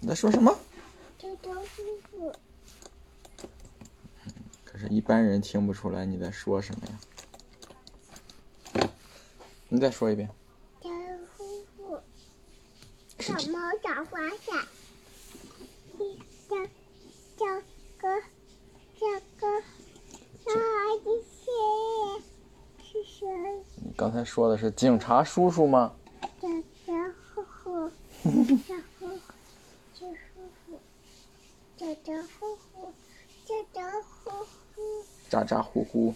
你在说什么？可是，一般人听不出来你在说什么呀。你再说一遍。小猫找花伞，叫叫哥，叫哥，小孩子谁？是谁？你刚才说的是警察叔叔吗？叫叫呼呼，叫呼呼，叫呼呼，咋咋呼呼，咋咋呼呼。咋咋呼呼。